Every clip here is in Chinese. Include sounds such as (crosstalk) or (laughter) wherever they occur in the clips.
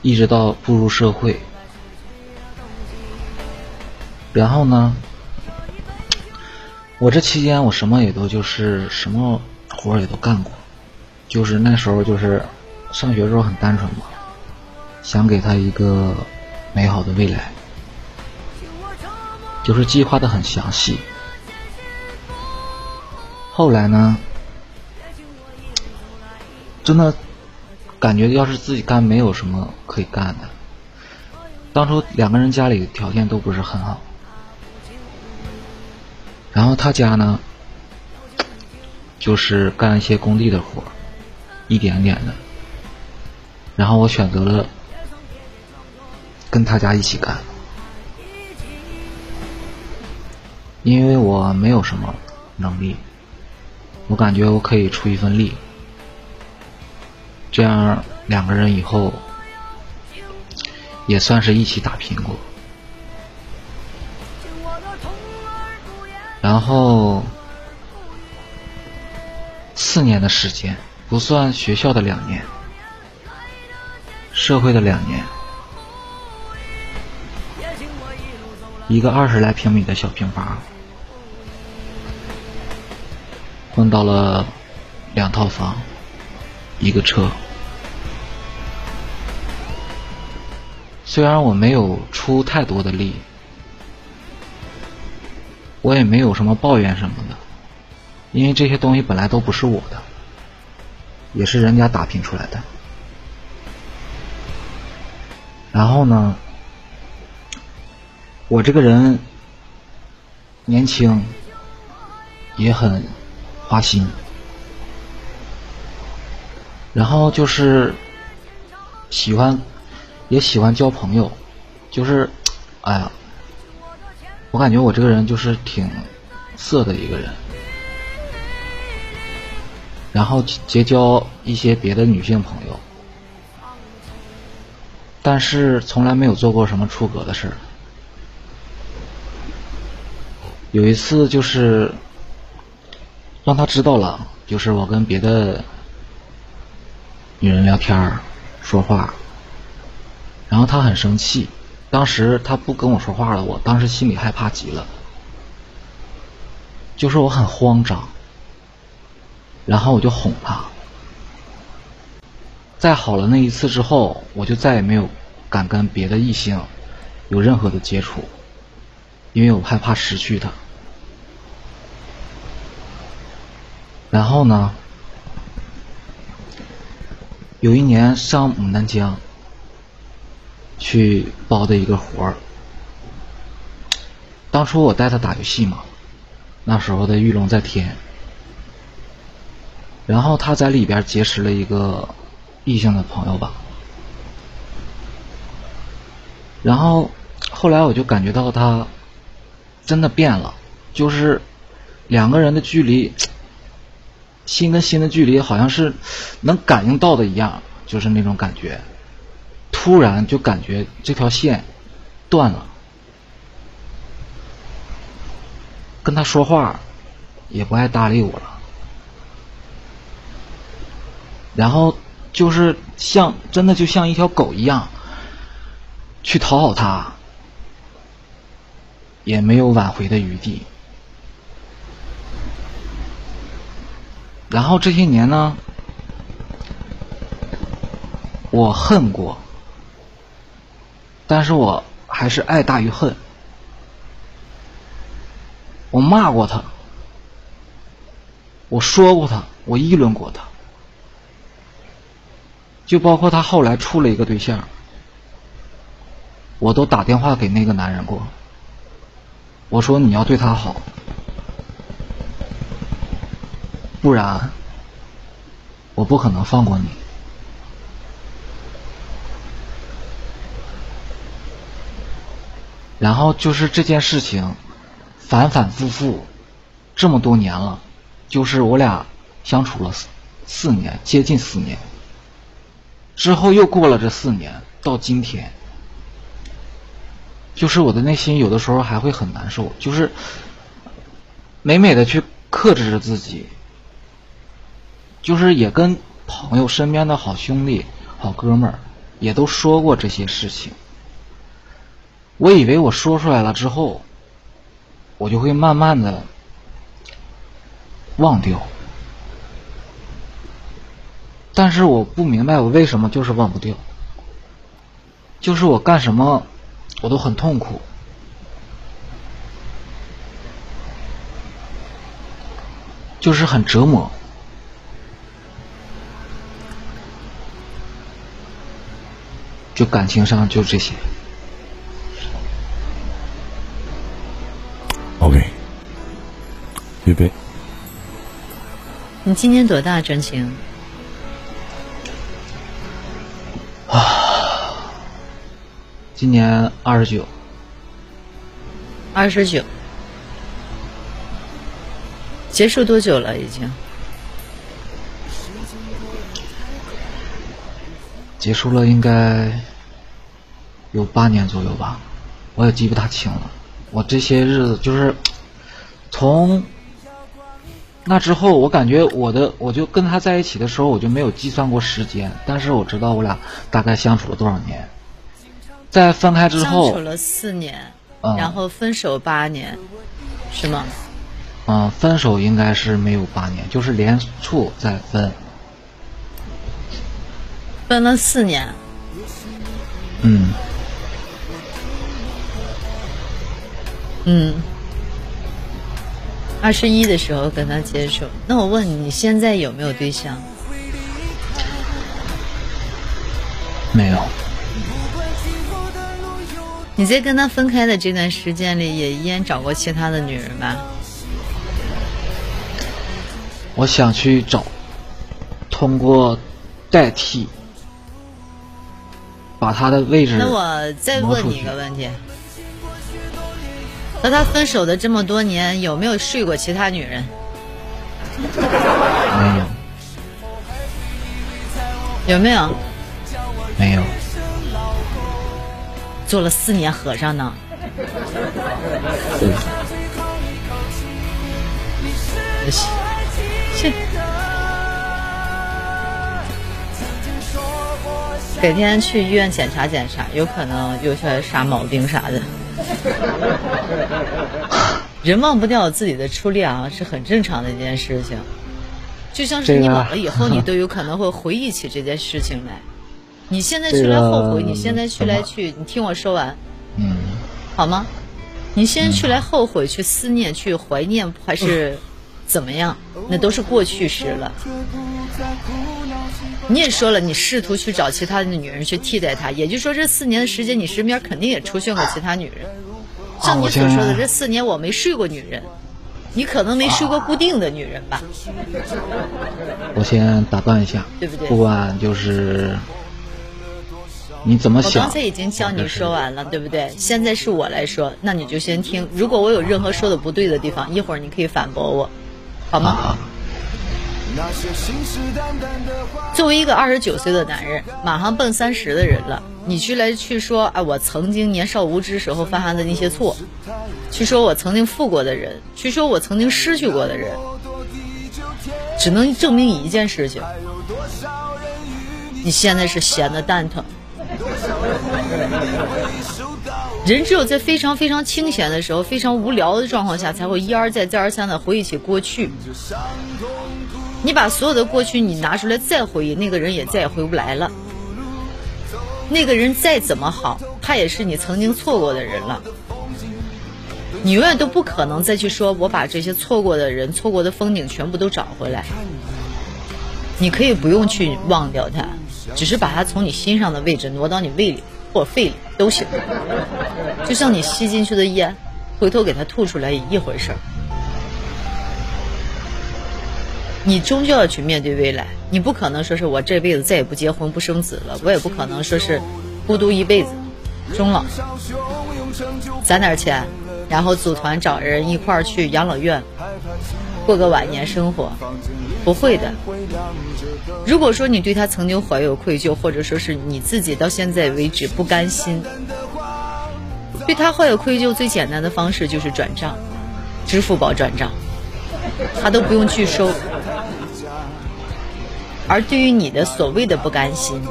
一直到步入社会，然后呢，我这期间我什么也都就是什么活也都干过，就是那时候就是上学的时候很单纯嘛，想给他一个美好的未来，就是计划的很详细。后来呢，真的。感觉要是自己干，没有什么可以干的。当初两个人家里条件都不是很好，然后他家呢，就是干一些工地的活一点点的。然后我选择了跟他家一起干，因为我没有什么能力，我感觉我可以出一份力。这样两个人以后也算是一起打拼过。然后四年的时间，不算学校的两年，社会的两年，一个二十来平米的小平房，混到了两套房，一个车。虽然我没有出太多的力，我也没有什么抱怨什么的，因为这些东西本来都不是我的，也是人家打拼出来的。然后呢，我这个人年轻，也很花心，然后就是喜欢。也喜欢交朋友，就是，哎呀，我感觉我这个人就是挺色的一个人，然后结交一些别的女性朋友，但是从来没有做过什么出格的事儿。有一次就是让他知道了，就是我跟别的女人聊天儿说话。然后他很生气，当时他不跟我说话了，我当时心里害怕极了，就是我很慌张，然后我就哄他，在好了那一次之后，我就再也没有敢跟别的异性有任何的接触，因为我害怕失去他。然后呢，有一年上牡丹江。去包的一个活儿。当初我带他打游戏嘛，那时候的玉龙在天，然后他在里边结识了一个异性的朋友吧，然后后来我就感觉到他真的变了，就是两个人的距离，心跟心的距离好像是能感应到的一样，就是那种感觉。突然就感觉这条线断了，跟他说话也不爱搭理我了，然后就是像真的就像一条狗一样去讨好他，也没有挽回的余地。然后这些年呢，我恨过。但是我还是爱大于恨。我骂过他，我说过他，我议论过他，就包括他后来处了一个对象，我都打电话给那个男人过。我说你要对他好，不然我不可能放过你。然后就是这件事情，反反复复，这么多年了，就是我俩相处了四四年，接近四年。之后又过了这四年，到今天，就是我的内心有的时候还会很难受，就是美美的去克制着自己，就是也跟朋友身边的好兄弟、好哥们儿也都说过这些事情。我以为我说出来了之后，我就会慢慢的忘掉，但是我不明白我为什么就是忘不掉，就是我干什么我都很痛苦，就是很折磨。就感情上就这些。预备。你今年多大，真情？啊，今年二十九。二十九。结束多久了？已经？结束了，应该有八年左右吧，我也记不大清了。我这些日子就是从那之后，我感觉我的我就跟他在一起的时候，我就没有计算过时间，但是我知道我俩大概相处了多少年。在分开之后，相处了四年，然后分手八年，是吗？嗯，分手应该是没有八年，就是连处再分。分了四年。嗯。嗯。二十一的时候跟他接触，那我问你，你现在有没有对象？没有。你在跟他分开的这段时间里，也依然找过其他的女人吧？我想去找，通过代替。把他的位置。那我再问你一个问题：(laughs) 和他分手的这么多年，有没有睡过其他女人？没有。有没有？没有。做了四年和尚呢。对。切。改天去医院检查检查，有可能有些啥毛病啥的。(laughs) 人忘不掉自己的初恋啊，是很正常的一件事情。就像是你老了以后，你都有可能会回忆起这件事情来。(laughs) 你现在去来后悔，你现在去来去，你听我说完，嗯，好吗？你现在去来后悔、去思念、去怀念，还是怎么样？那都是过去式了。你也说了，你试图去找其他的女人去替代他，也就是说，这四年的时间，你身边肯定也出现过其他女人。像你所说的，这四年我没睡过女人，你可能没睡过固定的女人吧？我先打断一下，对不对？不管就是你怎么想，我刚才已经教你说完了，对不对？现在是我来说，那你就先听。如果我有任何说的不对的地方，一会儿你可以反驳我，好吗？作为一个二十九岁的男人，马上奔三十的人了，你去来去说，哎，我曾经年少无知时候犯下的那些错，去说我曾经负过的人，去说我曾经失去过的人，只能证明一件事情：你现在是闲的蛋疼。人只有在非常非常清闲的时候，非常无聊的状况下，才会一而再、再而三的回忆起过去。你把所有的过去你拿出来再回忆，那个人也再也回不来了。那个人再怎么好，他也是你曾经错过的人了。你永远都不可能再去说，我把这些错过的人、错过的风景全部都找回来。你可以不用去忘掉他，只是把他从你心上的位置挪到你胃里我肺里都行。就像你吸进去的烟，回头给他吐出来一回事儿。你终究要去面对未来，你不可能说是我这辈子再也不结婚不生子了，我也不可能说是孤独一辈子，终老，攒点钱，然后组团找人一块儿去养老院过个晚年生活，不会的。如果说你对他曾经怀有愧疚，或者说是你自己到现在为止不甘心，对他怀有愧疚，最简单的方式就是转账，支付宝转账，他都不用拒收。而对于你的所谓的不甘心，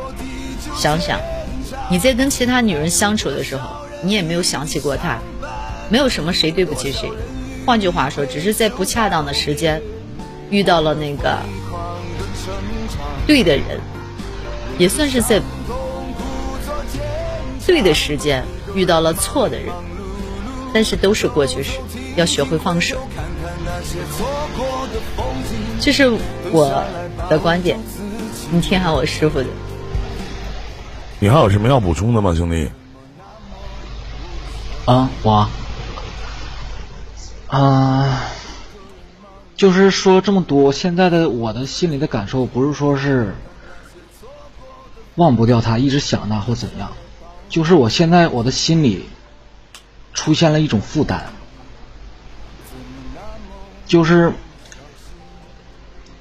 想想，你在跟其他女人相处的时候，你也没有想起过他，没有什么谁对不起谁。换句话说，只是在不恰当的时间遇到了那个对的人，也算是在对的时间遇到了错的人，但是都是过去式，要学会放手。这是我的观点，你听下我师傅的。你还有什么要补充的吗，兄弟？啊，我，啊，就是说这么多，现在的我的心里的感受，不是说是忘不掉他，一直想他或怎样，就是我现在我的心里出现了一种负担，就是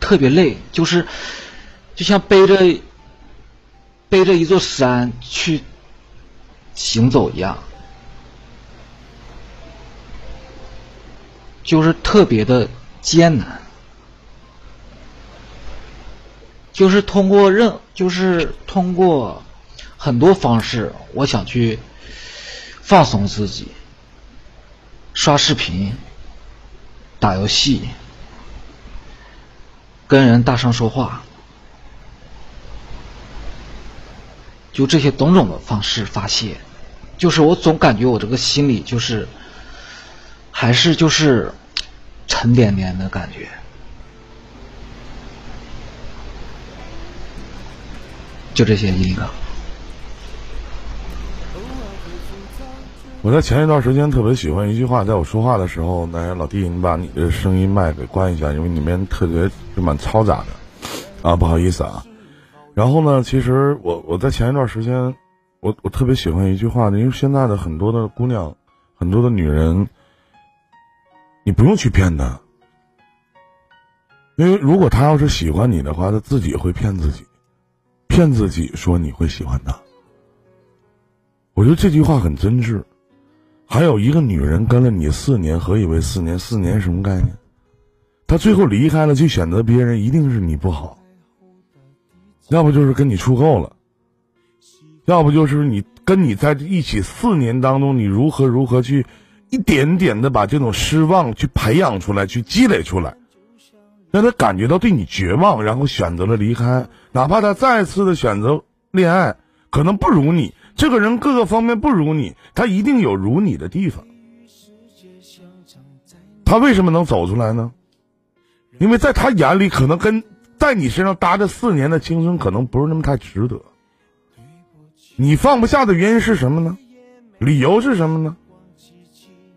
特别累，就是就像背着背着一座山去行走一样。就是特别的艰难，就是通过任，就是通过很多方式，我想去放松自己，刷视频、打游戏、跟人大声说话，就这些种种的方式发泄，就是我总感觉我这个心里就是。还是就是沉甸甸的感觉，就这些一个。我在前一段时间特别喜欢一句话，在我说话的时候，那老弟，你把你的声音麦给关一下，因为里面特别就蛮嘈杂的啊，不好意思啊。然后呢，其实我我在前一段时间，我我特别喜欢一句话，因为现在的很多的姑娘，很多的女人。你不用去骗他，因为如果他要是喜欢你的话，他自己会骗自己，骗自己说你会喜欢他。我觉得这句话很真挚。还有一个女人跟了你四年，何以为四年？四年什么概念？她最后离开了，去选择别人，一定是你不好，要不就是跟你处够了，要不就是你跟你在一起四年当中，你如何如何去。一点点的把这种失望去培养出来，去积累出来，让他感觉到对你绝望，然后选择了离开。哪怕他再次的选择恋爱，可能不如你这个人各个方面不如你，他一定有如你的地方。他为什么能走出来呢？因为在他眼里，可能跟在你身上搭这四年的青春，可能不是那么太值得。你放不下的原因是什么呢？理由是什么呢？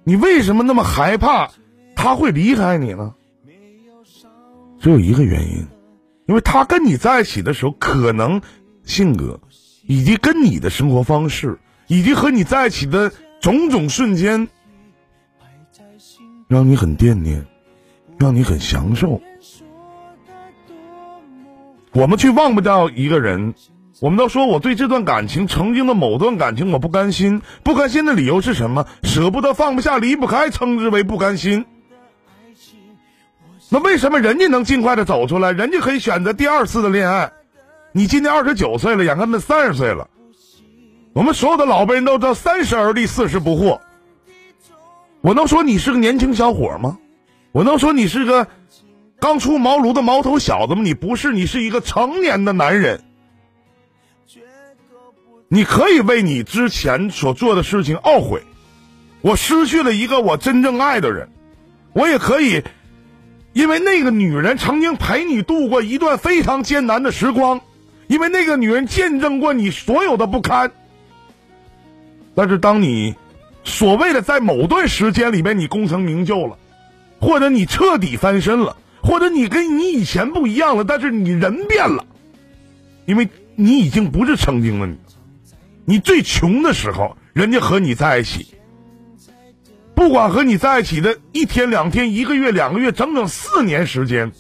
你为什么那么害怕他会离开你呢？只有一个原因，因为他跟你在一起的时候，可能性格，以及跟你的生活方式，以及和你在一起的种种瞬间，让你很惦念，让你很享受。我们去忘不掉一个人。我们都说我对这段感情，曾经的某段感情我不甘心，不甘心的理由是什么？舍不得，放不下，离不开，称之为不甘心。那为什么人家能尽快的走出来？人家可以选择第二次的恋爱。你今年二十九岁了，眼看奔三十岁了。我们所有的老辈人都知道“三十而立，四十不惑”。我能说你是个年轻小伙吗？我能说你是个刚出茅庐的毛头小子吗？你不是，你是一个成年的男人。你可以为你之前所做的事情懊悔，我失去了一个我真正爱的人，我也可以，因为那个女人曾经陪你度过一段非常艰难的时光，因为那个女人见证过你所有的不堪。但是当你所谓的在某段时间里边你功成名就了，或者你彻底翻身了，或者你跟你以前不一样了，但是你人变了，因为你已经不是曾经的你。你最穷的时候，人家和你在一起，不管和你在一起的一天两天、一个月两个月，整整四年时间，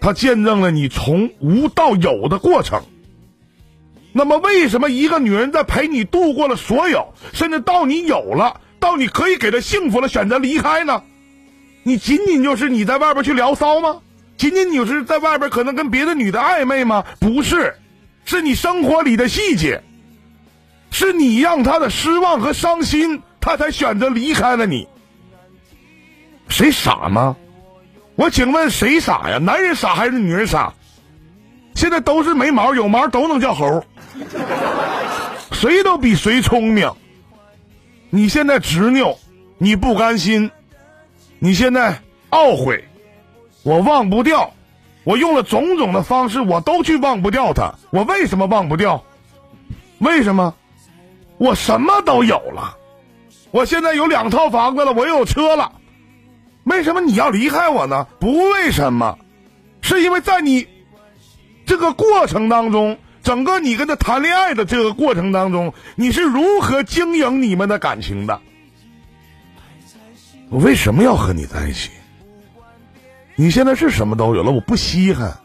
他见证了你从无到有的过程。那么，为什么一个女人在陪你度过了所有，甚至到你有了，到你可以给她幸福了，选择离开呢？你仅仅就是你在外边去聊骚吗？仅仅就是在外边可能跟别的女的暧昧吗？不是，是你生活里的细节。是你让他的失望和伤心，他才选择离开了你。谁傻吗？我请问谁傻呀？男人傻还是女人傻？现在都是没毛，有毛都能叫猴，谁都比谁聪明。你现在执拗，你不甘心，你现在懊悔，我忘不掉，我用了种种的方式，我都去忘不掉他。我为什么忘不掉？为什么？我什么都有了，我现在有两套房子了，我又有车了。为什么你要离开我呢？不为什么，是因为在你这个过程当中，整个你跟他谈恋爱的这个过程当中，你是如何经营你们的感情的？我为什么要和你在一起？你现在是什么都有了，我不稀罕，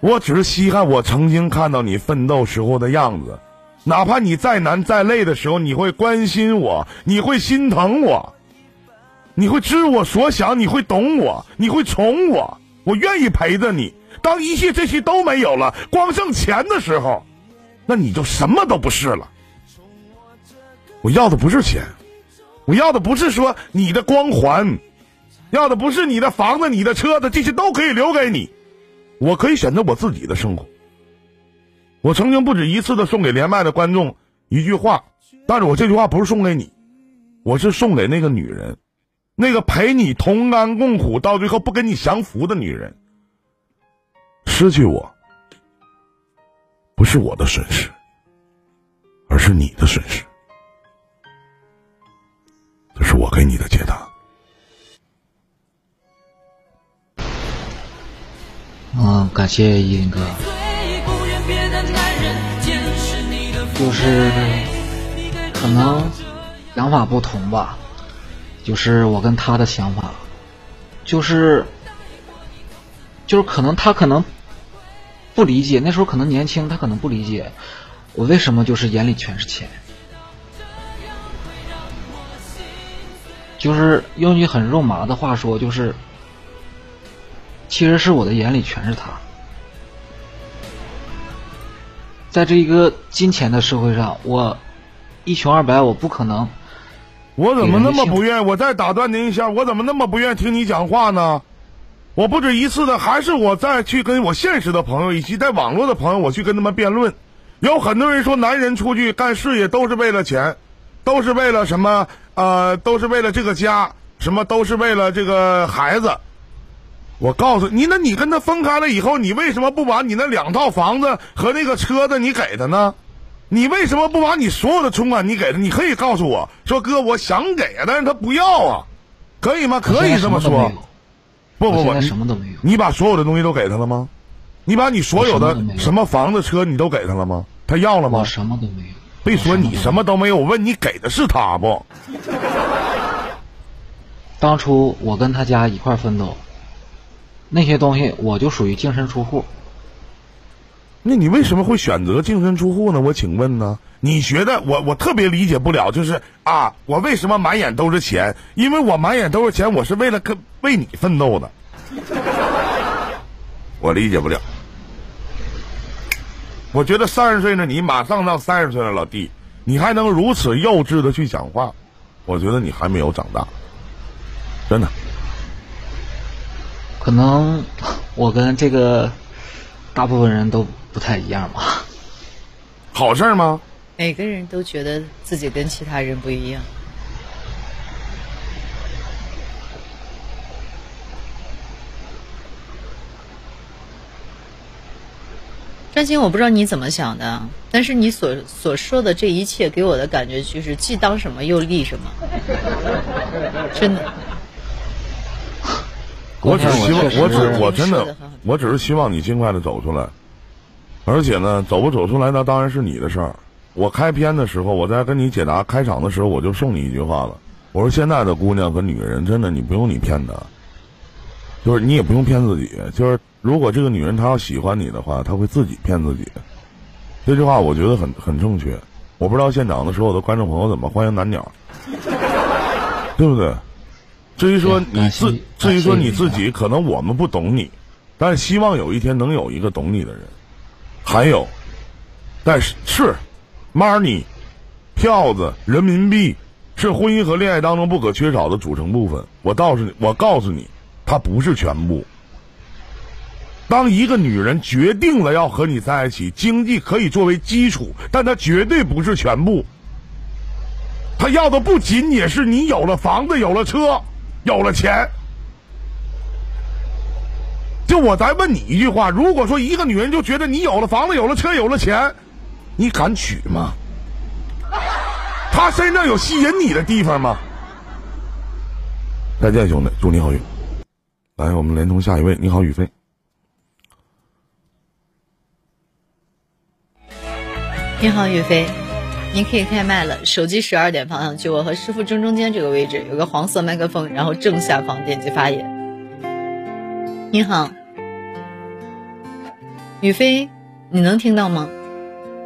我只是稀罕我曾经看到你奋斗时候的样子。哪怕你再难再累的时候，你会关心我，你会心疼我，你会知我所想，你会懂我，你会宠我，我愿意陪着你。当一切这些都没有了，光剩钱的时候，那你就什么都不是了。我要的不是钱，我要的不是说你的光环，要的不是你的房子、你的车子，这些都可以留给你，我可以选择我自己的生活。我曾经不止一次的送给连麦的观众一句话，但是我这句话不是送给你，我是送给那个女人，那个陪你同甘共苦到最后不跟你降服的女人。失去我，不是我的损失，而是你的损失。这是我给你的解答。嗯，感谢依林哥。就是可能想法不同吧，就是我跟他的想法，就是就是可能他可能不理解，那时候可能年轻，他可能不理解我为什么就是眼里全是钱，就是用句很肉麻的话说，就是其实是我的眼里全是他。在这一个金钱的社会上，我一穷二白，我不可能。我怎么那么不愿？我再打断您一下，我怎么那么不愿意听你讲话呢？我不止一次的，还是我再去跟我现实的朋友以及在网络的朋友，我去跟他们辩论。有很多人说，男人出去干事业都是为了钱，都是为了什么？呃，都是为了这个家，什么都是为了这个孩子。我告诉你，那你跟他分开了以后，你为什么不把你那两套房子和那个车子你给他呢？你为什么不把你所有的存款你给他？你可以告诉我说，哥，我想给啊，但是他不要啊，可以吗？可以这么说。不不不，什么都没有。你把所有的东西都给他了吗？你把你所有的什么房子车你都给他了吗？他要了吗？我什么都没有。别说你什么都没有，我问你给的是他不？当初我跟他家一块奋斗。那些东西我就属于净身出户。那你为什么会选择净身出户呢？我请问呢？你觉得我我特别理解不了，就是啊，我为什么满眼都是钱？因为我满眼都是钱，我是为了跟为你奋斗的。我理解不了。我觉得三十岁的你马上到三十岁了，老弟，你还能如此幼稚的去讲话，我觉得你还没有长大，真的。可能我跟这个大部分人都不太一样吧。好事吗？每个人都觉得自己跟其他人不一样。张鑫，我不知道你怎么想的，但是你所所说的这一切给我的感觉就是既当什么又立什么，真的。我只希望，我只我真的，我只是希望你尽快的走出来，而且呢，走不走出来那当然是你的事儿。我开篇的时候，我在跟你解答开场的时候，我就送你一句话了。我说现在的姑娘和女人，真的你不用你骗她，就是你也不用骗自己。就是如果这个女人她要喜欢你的话，她会自己骗自己。这句话我觉得很很正确。我不知道现场的所有的观众朋友怎么欢迎男鸟，对不对？至于说你自，至于说你自己，可能我们不懂你，但是希望有一天能有一个懂你的人。还有，但是是，money 票子、人民币是婚姻和恋爱当中不可缺少的组成部分。我告诉你，我告诉你，它不是全部。当一个女人决定了要和你在一起，经济可以作为基础，但它绝对不是全部。她要的不仅仅是你有了房子、有了车、有了钱。就我再问你一句话：如果说一个女人就觉得你有了房子、有了车、有了钱，你敢娶吗？她身上有吸引你的地方吗？再见，兄弟，祝你好运。来，我们连通下一位。你好，宇飞。你好，宇飞，您可以开麦了。手机十二点方向，就我和师傅正中间这个位置有个黄色麦克风，然后正下方点击发言。你好，宇飞，你能听到吗？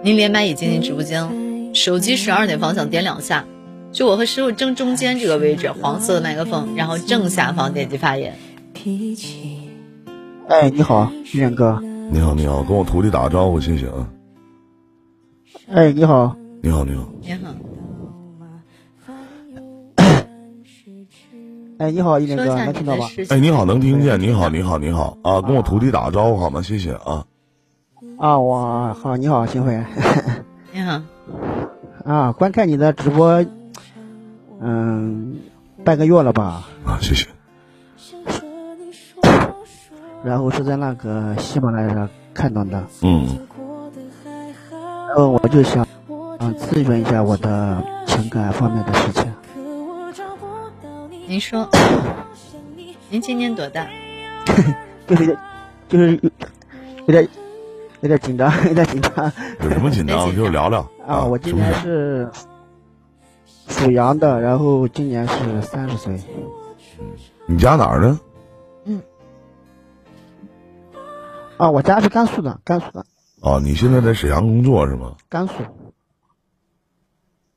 您连麦已进直播间，手机十二点方向点两下，就我和师傅正中间这个位置黄色的麦克风，然后正下方点击发言。哎，你好，徐远哥。你好，你好，跟我徒弟打个招呼，谢谢啊。哎，你好。你好，你好。你好。(coughs) 哎，你好，一林哥，能听到吧？哎，你好，能听见？你好，你好，你好啊！跟我徒弟打个招呼好吗？谢谢啊。啊，我好，你好，新辉。(laughs) 你好。啊，观看你的直播，嗯，半个月了吧？啊，谢谢。然后是在那个喜马拉雅上看到的。嗯。然后我就想，嗯，咨询一下我的情感方面的事情。您说，(coughs) 您今年多大？(laughs) 就是就是有点有点紧张，有点紧张。有什么紧张？就聊聊啊。我今年是属羊的，然后今年是三十岁。你家哪儿的？嗯。啊，我家是甘肃的，甘肃的。哦，你现在在沈阳工作是吗？甘肃。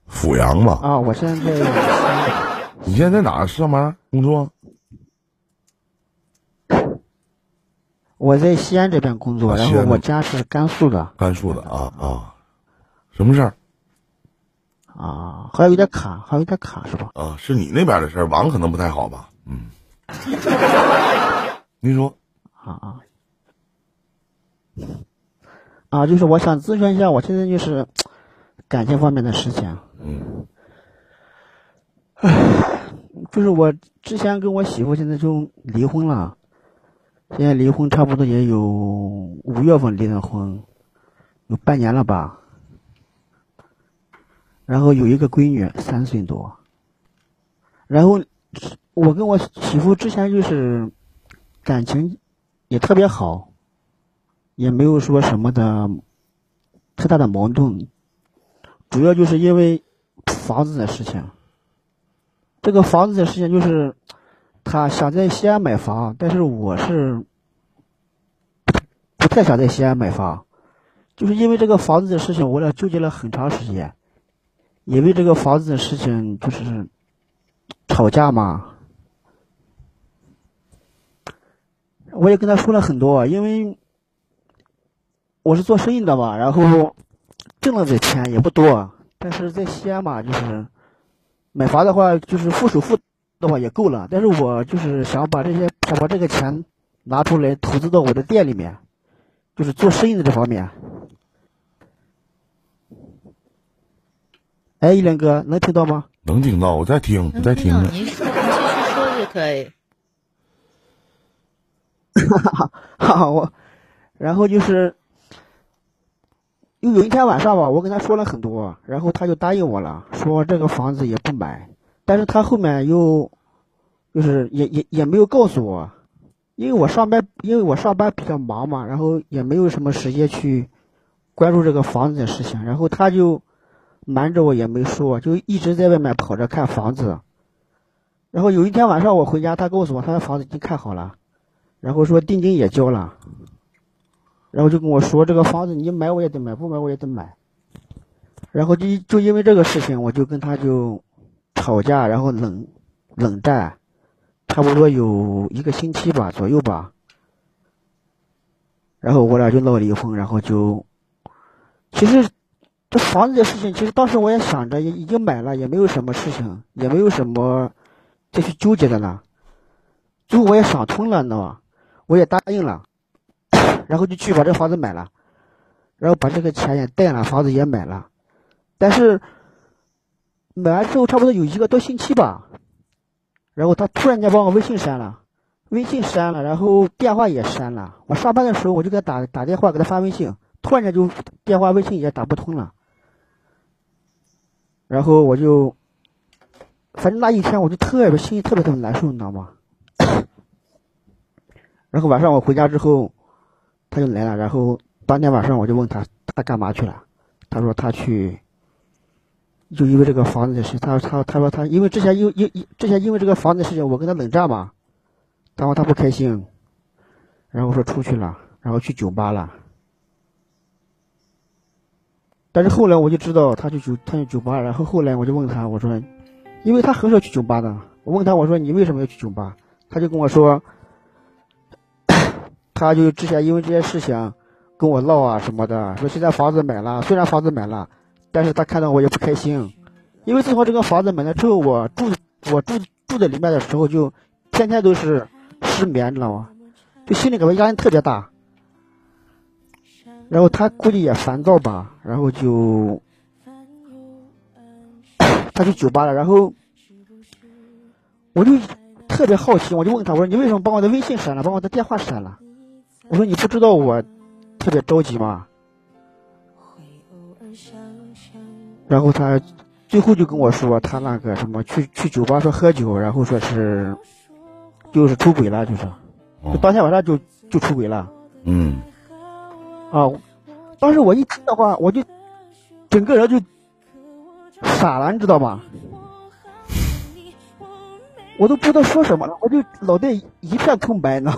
阜阳嘛。啊，我现在在。你现在在哪上班工作？我在西安这边工作，然后我家是甘肃的。甘肃的啊啊，什么事儿？啊，好像有点卡，好像有点卡，是吧？啊，是你那边的事儿，网可能不太好吧？嗯。(laughs) 您说。啊啊。啊，就是我想咨询一下，我现在就是感情方面的事情。嗯。唉，就是我之前跟我媳妇现在就离婚了，现在离婚差不多也有五月份离的婚，有半年了吧。然后有一个闺女三岁多。然后我跟我媳妇之前就是感情也特别好。也没有说什么的太大的矛盾，主要就是因为房子的事情。这个房子的事情就是，他想在西安买房，但是我是不太想在西安买房，就是因为这个房子的事情，我俩纠结了很长时间，因为这个房子的事情就是吵架嘛。我也跟他说了很多，因为。我是做生意的嘛，然后挣了的钱也不多，但是在西安嘛，就是买房的话，就是付首付的话也够了。但是我就是想把这些想把这个钱拿出来投资到我的店里面，就是做生意的这方面。哎，一良哥，能听到吗？能听到，我在听，我在听呢。您说，您继续说就可以。(laughs) 哈哈，我，然后就是。又有一天晚上吧，我跟他说了很多，然后他就答应我了，说这个房子也不买。但是他后面又，就是也也也没有告诉我，因为我上班，因为我上班比较忙嘛，然后也没有什么时间去关注这个房子的事情。然后他就瞒着我也没说，就一直在外面跑着看房子。然后有一天晚上我回家，他告诉我他的房子已经看好了，然后说定金也交了。然后就跟我说这个房子你买我也得买，不买我也得买。然后就就因为这个事情，我就跟他就吵架，然后冷冷战，差不多有一个星期吧左右吧。然后我俩就闹离婚，然后就其实这房子的事情，其实当时我也想着，也已经买了，也没有什么事情，也没有什么再去纠结的了。最后我也想通了，你知道吗？我也答应了，然后就去把这房子买了，然后把这个钱也贷了，房子也买了。但是买完之后，差不多有一个多星期吧，然后他突然间把我微信删了，微信删了，然后电话也删了。我上班的时候我就给他打打电话，给他发微信，突然间就电话、微信也打不通了。然后我就，反正那一天我就特别心里特别特别难受，你知道吗？(coughs) 然后晚上我回家之后，他就来了。然后当天晚上我就问他，他干嘛去了？他说他去，就因为这个房子的事。他他他说他因为之前因因之前因为这个房子的事情，我跟他冷战嘛，然后他不开心，然后说出去了，然后去酒吧了。但是后来我就知道他去酒他去酒吧，然后后来我就问他，我说，因为他很少去酒吧的，我问他我说你为什么要去酒吧？他就跟我说，他就之前因为这些事情跟我闹啊什么的，说现在房子买了，虽然房子买了，但是他看到我也不开心，因为自从这个房子买了之后，我住我住住在里面的时候就天天都是失眠，知道吗？就心里感觉压力特别大。然后他估计也烦躁吧，然后就 (coughs) 他去酒吧了，然后我就特别好奇，我就问他，我说你为什么把我的微信删了，把我的电话删了？我说你不知道我特别着急吗？然后他最后就跟我说，他那个什么去去酒吧说喝酒，然后说是就是出轨了，就是就当天晚上就就出轨了。嗯啊，当时我一听的话，我就整个人就傻了，你知道吗？我都不知道说什么了，我就脑袋一片空白呢。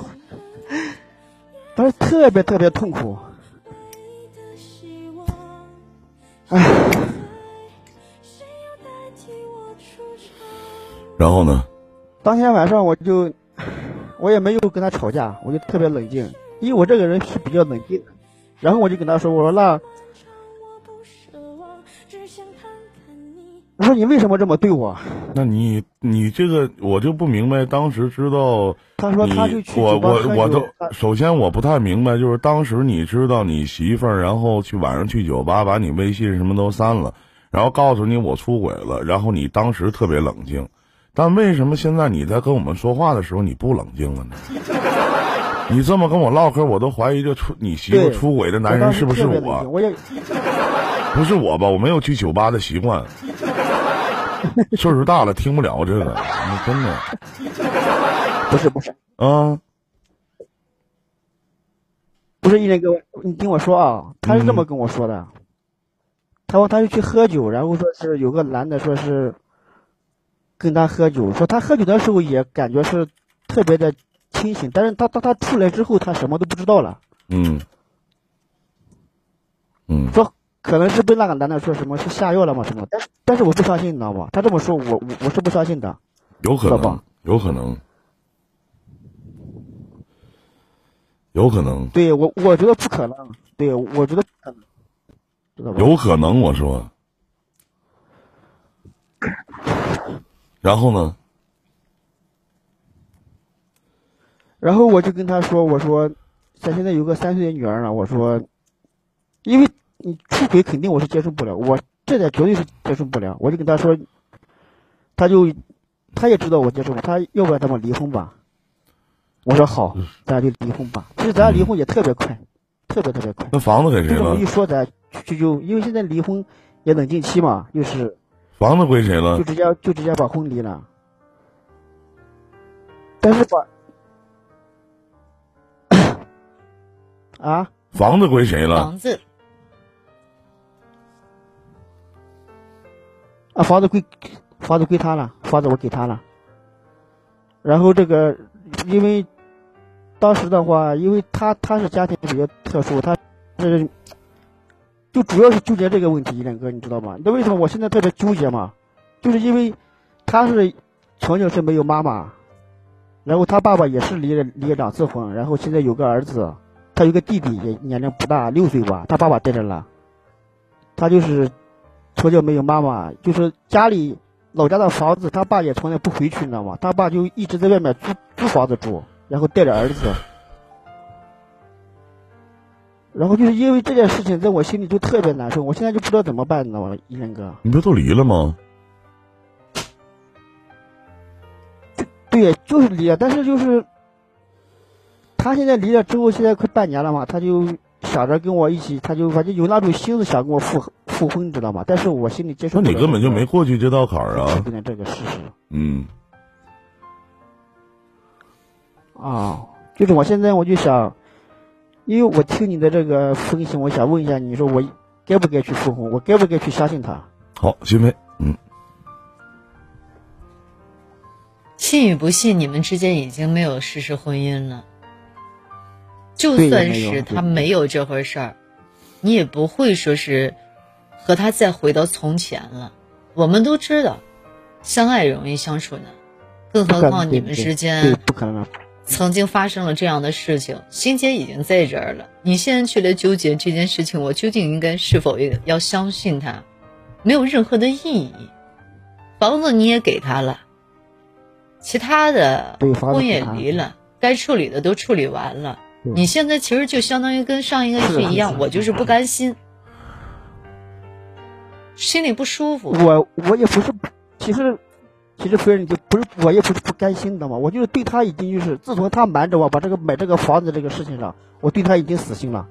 当时特别特别痛苦，唉。然后呢？当天晚上我就，我也没有跟他吵架，我就特别冷静，因为我这个人是比较冷静的。然后我就跟他说：“我说那，我说你为什么这么对我？那你你这个我就不明白，当时知道他说他就你去我我我都首先我不太明白，就是当时你知道你媳妇儿，然后去晚上去酒吧把你微信什么都删了，然后告诉你我出轨了，然后你当时特别冷静，但为什么现在你在跟我们说话的时候你不冷静了呢？你这么跟我唠嗑，我都怀疑这出你媳妇对出轨的男人是不是我？我也不是我吧？我没有去酒吧的习惯，(laughs) 岁数大了听不了这个，那真的 (laughs) 不是不是啊。不是一人跟我，你听我说啊，他是这么跟我说的。他说他就去喝酒，然后说是有个男的说是跟他喝酒，说他喝酒的时候也感觉是特别的清醒，但是他当他出来之后，他什么都不知道了。嗯，嗯，说可能是被那个男的说什么是下药了嘛什么，但是但是我不相信，你知道吗？他这么说，我我我是不相信的。有可能吧，有可能，有可能，对我我觉得不可能，对我觉得不可能，知道吧？有可能。我说，然后呢？然后我就跟他说：“我说，咱现在有个三岁的女儿了，我说，因为你出轨肯定我是接受不了，我这点绝对是接受不了。”我就跟他说，他就他也知道我接受不了，他要不然咱们离婚吧。我说好，咱俩就离婚吧。其实咱俩离婚也特别快，特别特别快。那房子给谁了这么一？说，咱就就因为现在离婚也冷静期嘛，就是房子归谁了就？直接就直接把婚离了。但是把，(laughs) 啊，房子归谁了？房子啊，房子归房子归他了，房子我给他了。然后这个，因为当时的话，因为他他是家庭比较特殊，他是就主要是纠结这个问题，一两哥你知道吗？那为什么我现在特别纠结吗？就是因为他是从小是没有妈妈，然后他爸爸也是离了离了两次婚，然后现在有个儿子，他有个弟弟也年龄不大，六岁吧，他爸爸带着了。他就是从小没有妈妈，就是家里老家的房子，他爸也从来不回去，你知道吗？他爸就一直在外面租租房子住，然后带着儿子。然后就是因为这件事情，在我心里就特别难受。我现在就不知道怎么办，你知道吗，一 len 哥？你不都离了吗？对，就是离了，但是就是他现在离了之后，现在快半年了嘛，他就想着跟我一起，他就反正有那种心思想跟我复复婚，你知道吗？但是我心里接受不了。那你根本就没过去这道坎儿啊！现在这个事实嗯，啊，就是我现在我就想，因为我听你的这个分析，我想问一下，你说我该不该去复婚？我该不该去相信他？好，新飞，嗯，信与不信，你们之间已经没有事实婚姻了。就算是他没有这回事儿，你也不会说是和他再回到从前了。我们都知道，相爱容易相处难，更何况你们之间不可能。曾经发生了这样的事情，心结已经在这儿了。你现在去来纠结这件事情，我究竟应该是否也要相信他，没有任何的意义。房子你也给他了，其他的婚也离了，该处理的都处理完了。你现在其实就相当于跟上一个是一样，我就是不甘心，心里不舒服。我我也不是，其实其实夫人就不是，我也不是不甘心的嘛，我就是对他已经就是，自从他瞒着我把这个买这个房子这个事情上，我对他已经死心了，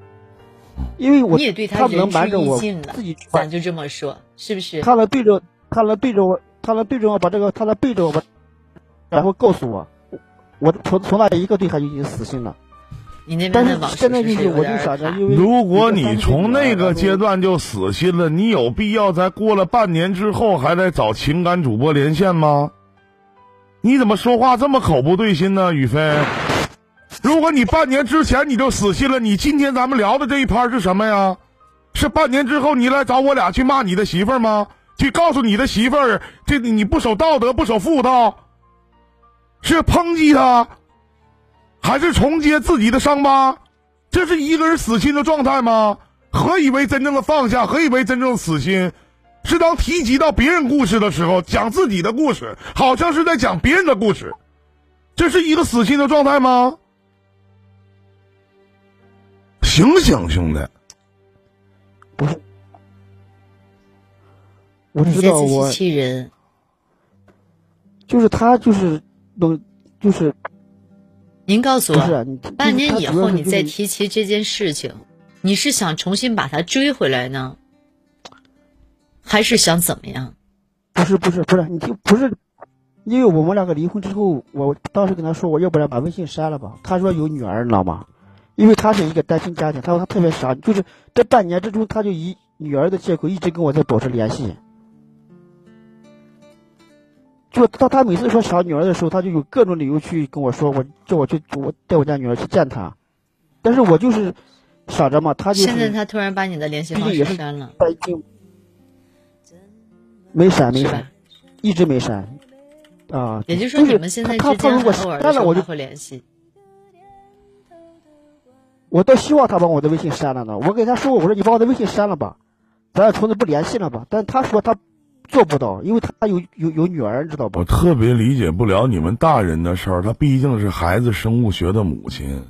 因为我你也对他仁至能瞒着我自己咱就这么说，是不是？他能对着他能对着我，他能对着我把这个，他能背着我把，然后告诉我，我从从那一个对他就已经死心了。你那边但是现在就是是有点我就想着，因为如果你从那个阶段，就死心了，你有必要在过了半年之后还得找情感主播连线吗？你怎么说话这么口不对心呢，宇飞？如果你半年之前你就死心了，你今天咱们聊的这一盘是什么呀？是半年之后你来找我俩去骂你的媳妇儿吗？去告诉你的媳妇儿，这你不守道德，不守妇道，是抨击他，还是重接自己的伤疤？这是一个人死心的状态吗？何以为真正的放下？何以为真正的死心？是当提及到别人故事的时候，讲自己的故事，好像是在讲别人的故事，这是一个死心的状态吗？醒醒，兄弟！不是，我知道我欺欺人。就是他就是能就是您告诉我，半年以后你再提。起这件事情，你是想重新把他追回来呢，还是想怎么样？不是不是不是，你就不是，因为我们两个离婚之后，我当时跟他说，我要不然把微信删了吧。他说有女儿，你知道吗？因为他是一个单亲家庭，他说他特别想，就是这半年之中，他就以女儿的借口一直跟我在保持联系。就他他每次说想女儿的时候，他就有各种理由去跟我说，我叫我去我带我家女儿去见他，但是我就是想着嘛，他就是现在他突然把你的联系方式也删了，他已经没删没删，？一直没删啊。也就是说，你们现在之他他他如果间偶尔的删了，我就会联系。我倒希望他把我的微信删了呢。我给他说过，我说你把我的微信删了吧，咱俩从此不联系了吧。但他说他做不到，因为他有有有女儿，知道吧我？特别理解不了你们大人的事儿，他毕竟是孩子生物学的母亲。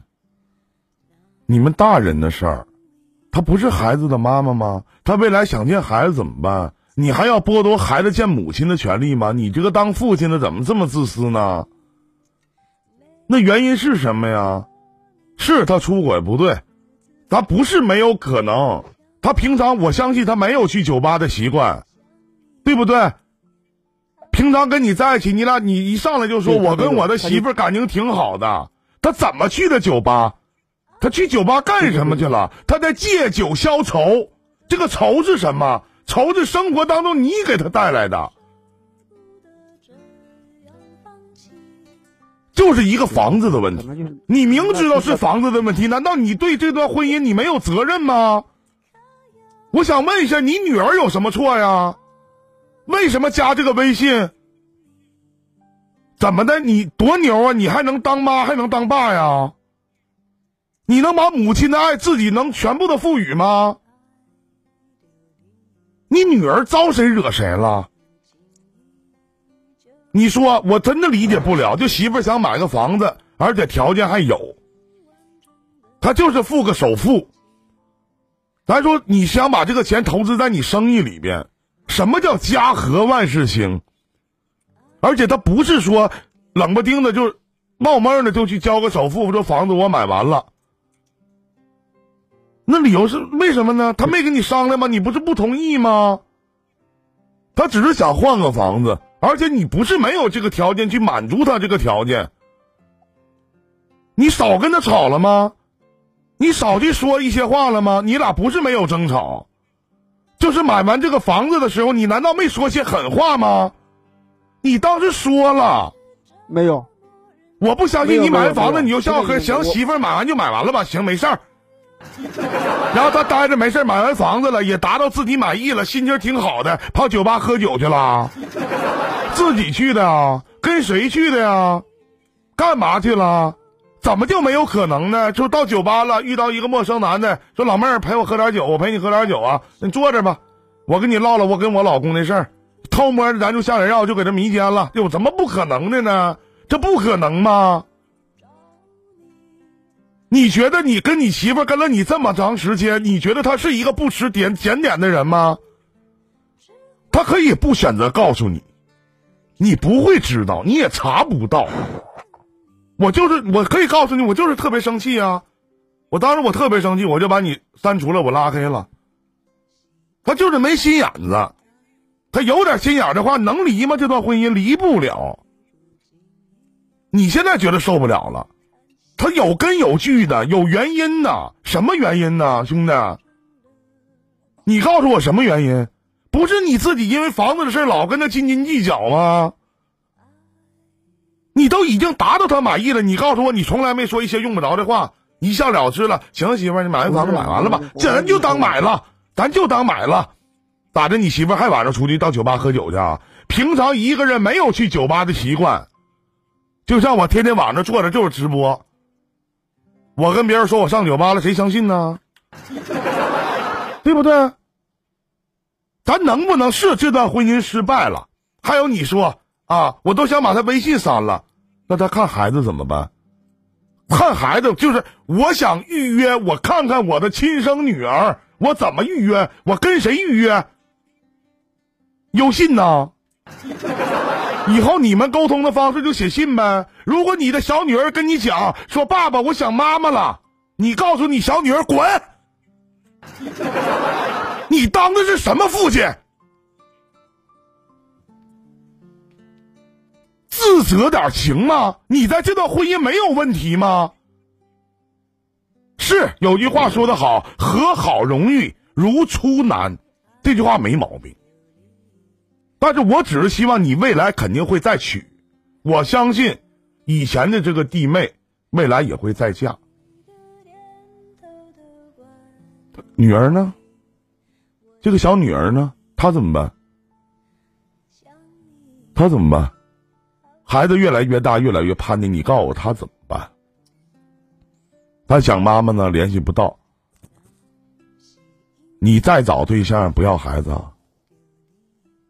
你们大人的事儿，他不是孩子的妈妈吗？他未来想见孩子怎么办？你还要剥夺孩子见母亲的权利吗？你这个当父亲的怎么这么自私呢？那原因是什么呀？是他出轨不对，他不是没有可能。他平常我相信他没有去酒吧的习惯，对不对？平常跟你在一起，你俩你一上来就说我跟我的媳妇儿感情挺好的，他怎么去的酒吧？他去酒吧干什么去了？他在借酒消愁。这个愁是什么？愁是生活当中你给他带来的，就是一个房子的问题。你明知道是房子的问题，难道你对这段婚姻你没有责任吗？我想问一下，你女儿有什么错呀？为什么加这个微信？怎么的？你多牛啊！你还能当妈，还能当爸呀？你能把母亲的爱自己能全部的赋予吗？你女儿招谁惹谁了？你说我真的理解不了，就媳妇想买个房子，而且条件还有，她就是付个首付。咱说你想把这个钱投资在你生意里边，什么叫家和万事兴？而且他不是说冷不丁的就冒闷的就去交个首付，说房子我买完了。那理由是为什么呢？他没跟你商量吗？你不是不同意吗？他只是想换个房子，而且你不是没有这个条件去满足他这个条件。你少跟他吵了吗？你少去说一些话了吗？你俩不是没有争吵，就是买完这个房子的时候，你难道没说些狠话吗？你当时说了，没有。我不相信你买完房子你就笑呵，行，媳妇儿买完就买完了吧，行，没事儿。然后他待着没事买完房子了，也达到自己满意了，心情挺好的，跑酒吧喝酒去了，自己去的啊？跟谁去的呀？干嘛去了？怎么就没有可能呢？就到酒吧了，遇到一个陌生男的，说老妹儿陪我喝点酒，我陪你喝点酒啊，你坐着吧，我跟你唠唠我跟我老公的事儿，偷摸的咱就下人药就给他迷奸了，有什么不可能的呢？这不可能吗？你觉得你跟你媳妇跟了你这么长时间，你觉得他是一个不吃点检点的人吗？他可以不选择告诉你，你不会知道，你也查不到。我就是，我可以告诉你，我就是特别生气啊！我当时我特别生气，我就把你删除了，我拉黑了。他就是没心眼子，他有点心眼的话，能离吗？这段婚姻离不了。你现在觉得受不了了？他有根有据的，有原因的，什么原因呢，兄弟？你告诉我什么原因？不是你自己因为房子的事老跟他斤斤计较吗？你都已经达到他满意了，你告诉我，你从来没说一些用不着的话，一笑了之了。行，媳妇儿，你买完房子买完了吧？咱就当买了，咱就当买了。咋的？你媳妇儿还晚上出去到酒吧喝酒去啊？平常一个人没有去酒吧的习惯，就像我天天晚上坐着就是直播。我跟别人说我上酒吧了，谁相信呢？(laughs) 对不对？咱能不能是这段婚姻失败了？还有你说啊，我都想把他微信删了，那他看孩子怎么办？看孩子就是我想预约，我看看我的亲生女儿，我怎么预约？我跟谁预约？有信呢？以后你们沟通的方式就写信呗。如果你的小女儿跟你讲说：“爸爸，我想妈妈了。”你告诉你小女儿滚。(laughs) 你当的是什么父亲？自责点行吗？你在这段婚姻没有问题吗？是有句话说的好：“和好容易，如初难。”这句话没毛病。但是我只是希望你未来肯定会再娶，我相信以前的这个弟妹未来也会再嫁。女儿呢？这个小女儿呢？她怎么办？她怎么办？孩子越来越大，越来越叛逆，你告诉我他怎么办？他想妈妈呢，联系不到。你再找对象，不要孩子。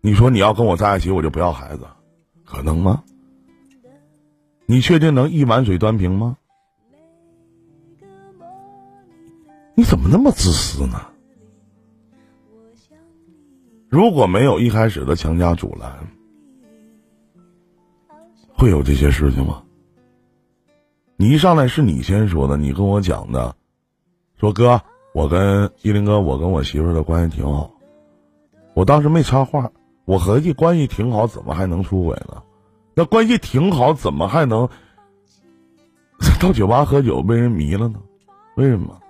你说你要跟我在一起，我就不要孩子，可能吗？你确定能一碗水端平吗？你怎么那么自私呢？如果没有一开始的强加阻拦，会有这些事情吗？你一上来是你先说的，你跟我讲的，说哥，我跟依林哥，我跟我媳妇的关系挺好，我当时没插话。我合计关系挺好，怎么还能出轨呢？那关系挺好，怎么还能 (laughs) 到酒吧喝酒被人迷了呢？为什么？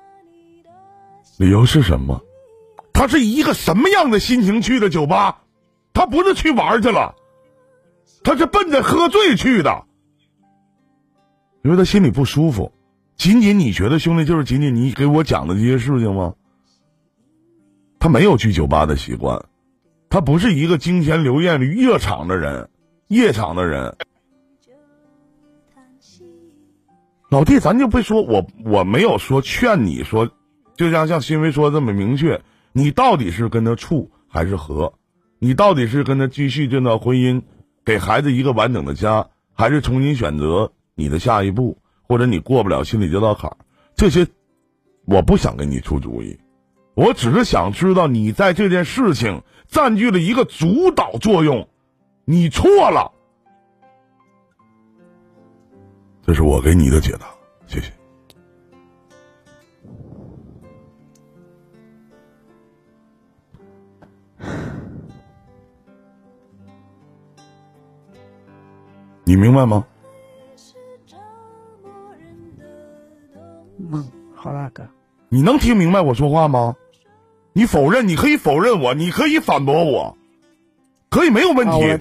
理由是什么？他是一个什么样的心情去的酒吧？他不是去玩去了，他是奔着喝醉去的，因为他心里不舒服。仅仅你觉得兄弟就是仅仅你给我讲的这些事情吗？他没有去酒吧的习惯。他不是一个金钱流艳夜场的人，夜场的人。老弟，咱就不说，我我没有说劝你说，就像像新闻说的这么明确，你到底是跟他处还是和？你到底是跟他继续这段婚姻，给孩子一个完整的家，还是重新选择你的下一步，或者你过不了心理这道坎？这些，我不想给你出主意，我只是想知道你在这件事情占据了一个主导作用，你错了。这是我给你的解答，谢谢。明白吗？嗯，好了，哥。你能听明白我说话吗？你否认，你可以否认我，你可以反驳我，可以没有问题。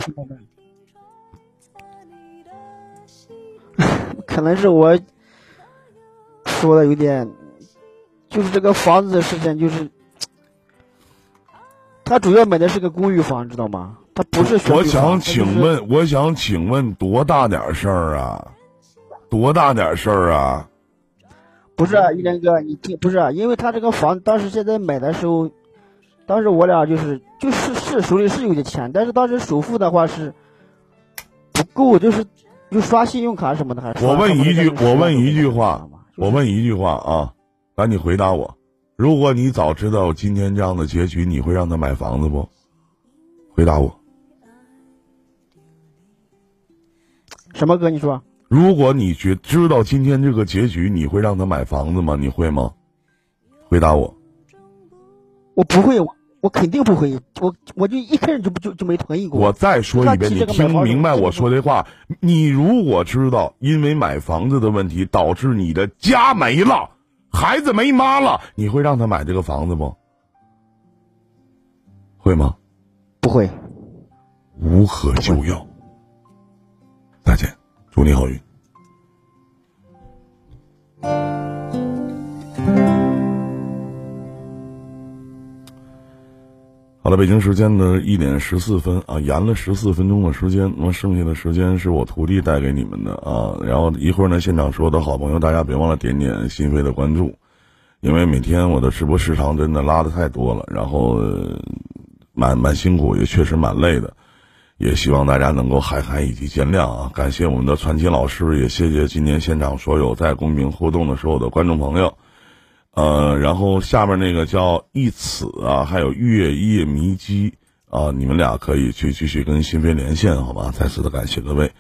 (laughs) 可能是我说的有点，就是这个房子的事情，就是他主要买的是个公寓房，知道吗？他不是。我想请问，我想请问，多大点事儿啊？多大点事儿啊？不是，啊一连哥，你听，不是，啊因为他这个房当时现在买的时候，当时我俩就是就是是手里是有点钱，但是当时首付的话是不够，就是就刷信用卡什么的还是。我问一句，我问一句话，我问一句话啊，赶紧回答我，如果你早知道今天这样的结局，你会让他买房子不？回答我。什么哥？你说。如果你觉知道今天这个结局，你会让他买房子吗？你会吗？回答我。我不会，我我肯定不会。我我就一开始就就就没同意过。我再说一遍，你听明白我说的话？你如果知道因为买房子的问题导致你的家没了，孩子没妈了，你会让他买这个房子不？会吗？不会。无可救药。大姐。祝你好运。好了，北京时间的一点十四分啊，延了十四分钟的时间，那么剩下的时间是我徒弟带给你们的啊。然后一会儿呢，现场所有的好朋友，大家别忘了点点心扉的关注，因为每天我的直播时长真的拉的太多了，然后蛮蛮辛苦，也确实蛮累的。也希望大家能够海涵以及见谅啊！感谢我们的传奇老师，也谢谢今天现场所有在公屏互动的所有的观众朋友。呃，然后下面那个叫一此啊，还有月夜迷姬啊，你们俩可以去继续跟新飞连线，好吧？再次的感谢各位。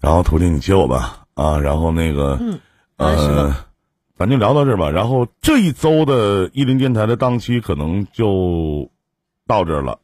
然后徒弟，你接我吧啊！然后那个，呃，咱就聊到这儿吧。然后这一周的伊林电台的档期可能就到这儿了。